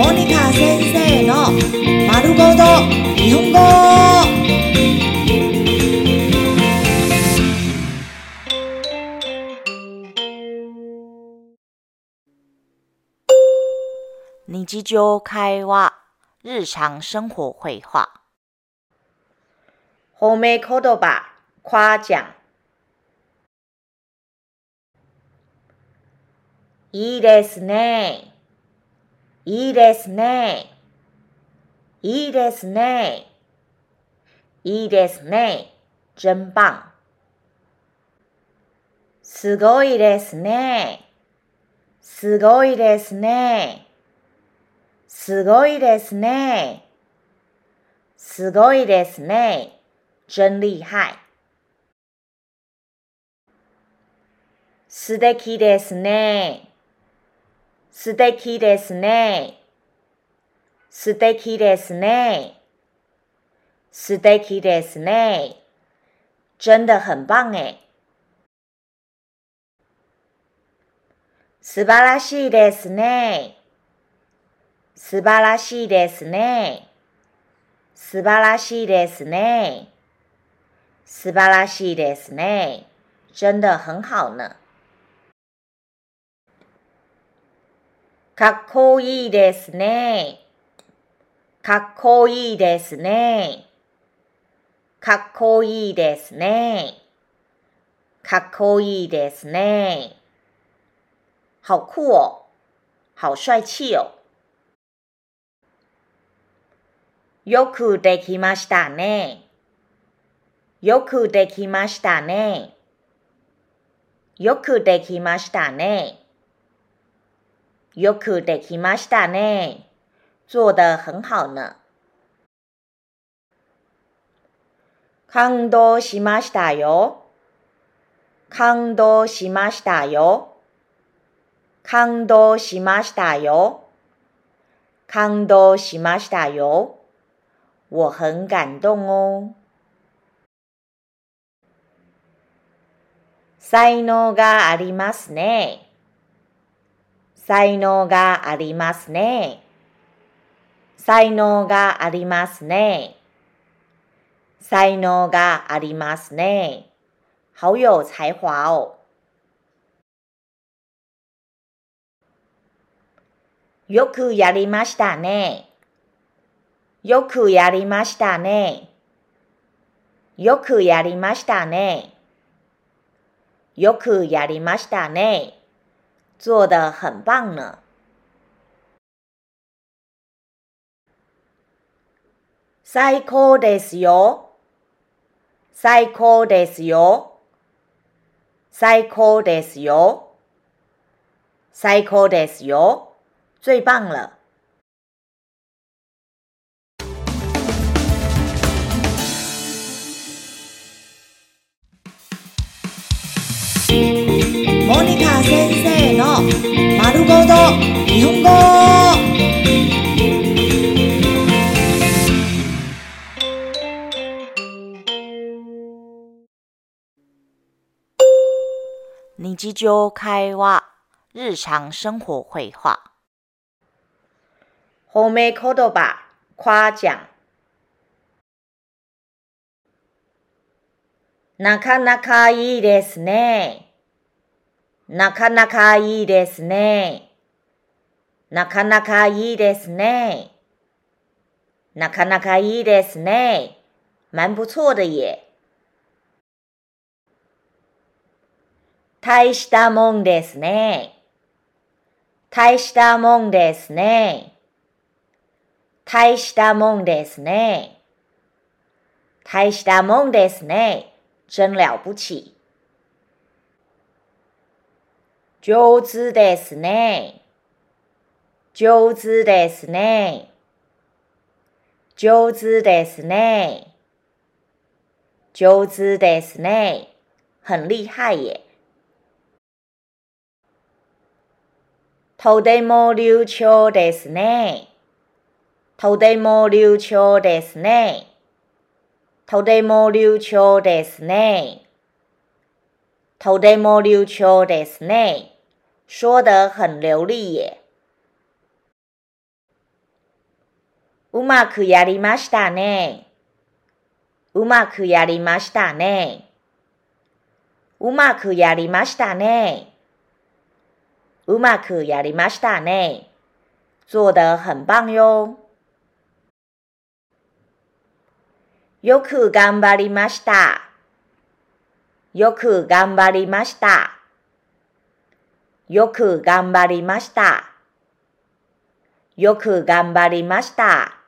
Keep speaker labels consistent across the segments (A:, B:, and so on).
A: モニカ先生の丸ごと日本語。
B: 日常会話、日常生活会話。
C: 褒め言葉、夸奖。いいですね。いいですね。いいですね。いいですね。真棒。すごいですね。すごいですね。すごいですね。すごいですね。真厉害。素敵ですね。素敵ですね。素敵ですね。素敵ですね。真的很棒诶。素晴らしいですね。素晴らしいですね。素晴らしいですね。素晴らしいですね。真的很好呢。かっこいいですね。かっこいいですね。かっこいいですね。かっこいいですね。好酷哦，好帅气哦。よくできましたね。よくできましたね。よくできましたね。よくできましたね。做得很好呢。感動しましたよ。感動しましたよ。感動しましたよ。感動しましたよ。我很感動哦。才能がありますね。才能がありますね。才能がありますね。才能がありますね。好有才華哦。よくやりましたね。よくやりましたね。よくやりましたね。よくやりましたね。做得很棒呢。最高ですよ。最高ですよ。最高ですよ。最高ですよ。最棒了。
A: モニカ先生の丸ごと 日本語。
B: 日常会話、日常生活会話。
C: 褒め言葉、夸奖。なかなかいいですね。なかなかいいですね。なかなかいいですね。なかなかいいですね。蛮不错的耶。大したもんですね。大したもんですね。大したもんですね。大したもんですね。真了不起。上手ですね。上手ですね。上手ですね。上手ですね。很厉害耶。とても流暢ですね。とても流暢ですね。とても流暢ですね。とても流暢ですね。说得很流利耶。うまくやりましたね。うまくやりましたね。うまくやりましたね。うまくやりましたね。做得很棒よ。よく頑張りました。よく頑張りました。よく頑張りました。よく頑張りました。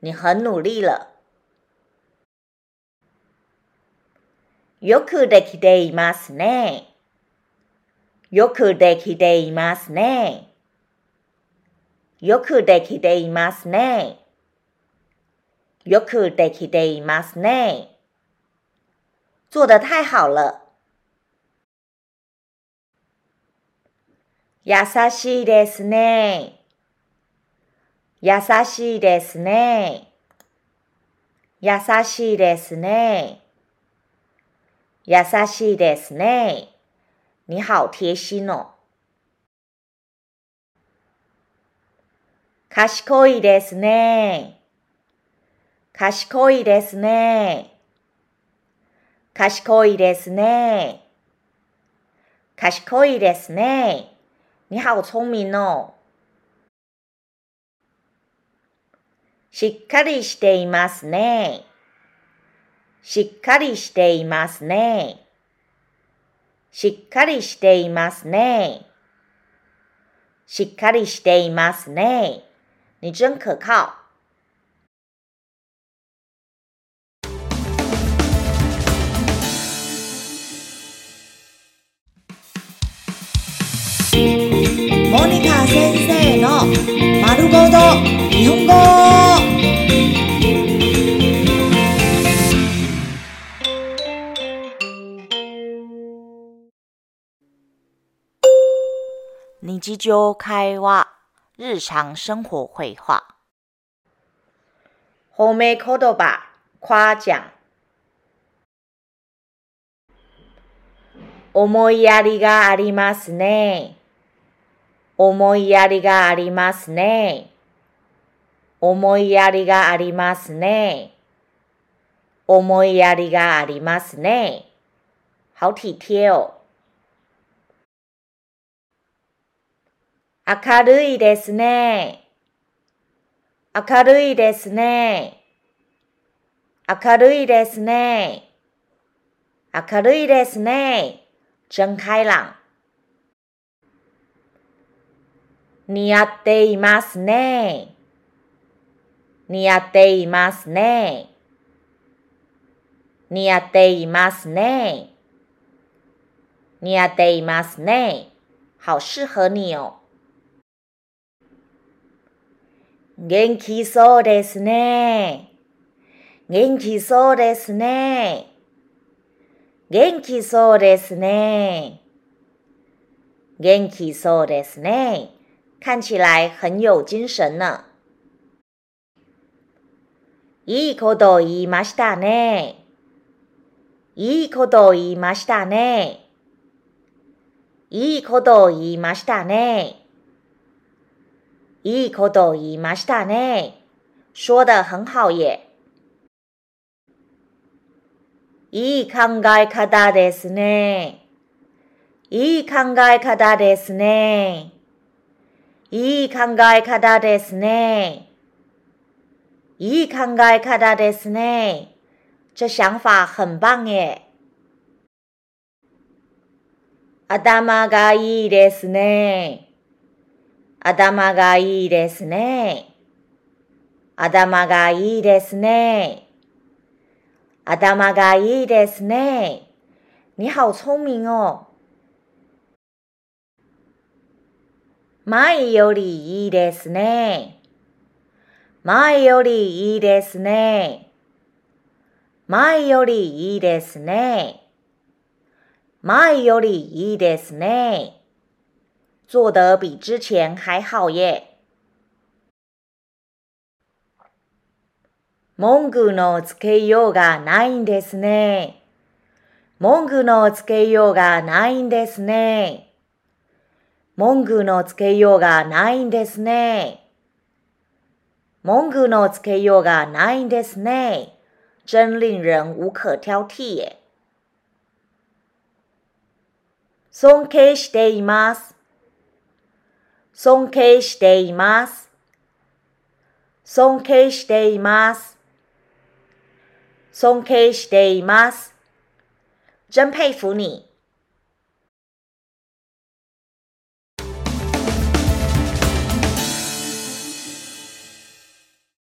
C: 你很努力了。よくできていますね。よくできていますね。よくできていますね。よくできていますね。做得太好了。優しいですね。優しいですね。優しいですね。優しいですね。你好贴心哦。賢いですね。賢いですね。賢いですね。賢いですね。你好聪明哦。しっかりしていますね。しっかりしていますね。しっかりしていますね。しっかりしていますね。你真可靠。
A: モニカ先生の丸ごと日本語
B: 日常会話日常生活会話
C: 褒め言葉、夸奖。思いやりがありますね。思いやりがありますね。思いやりがありますね。思いやりがありますね。好体贴哦。明るいですね。明るいですね。明るいですね。明るいですね。真開朗。似合っていますね。似合っていますね。似合っていますね。似合っていますね。好適合你哦。元気そうですね。元気そうですね。元気そうですね。元気そうですね。看起来很有精神呢。いいこと言いましたね。いいこと言いましたね。いいこと言いましたね。いいこと言いましたね。说得很好耶。いい考え方ですね。いい考え方ですね。いい考え方ですね。いい考え方ですね。这想法很棒耶。頭がいいですね。頭がいいですね。頭がいいですね。頭がいいですね。你好聪明哦。前よりいいですね。前よりいいですね。前よりいいですね。前よりいいですね。做得比之前还好耶。文句のつけようがないんですね。文句のつけようがないんですね。文句のつけようがないんですね。文句のつけようがないんですね。真令人无可挑剔耶。尊敬しています。尊敬しています。尊敬しています。尊敬しています。真佩服你。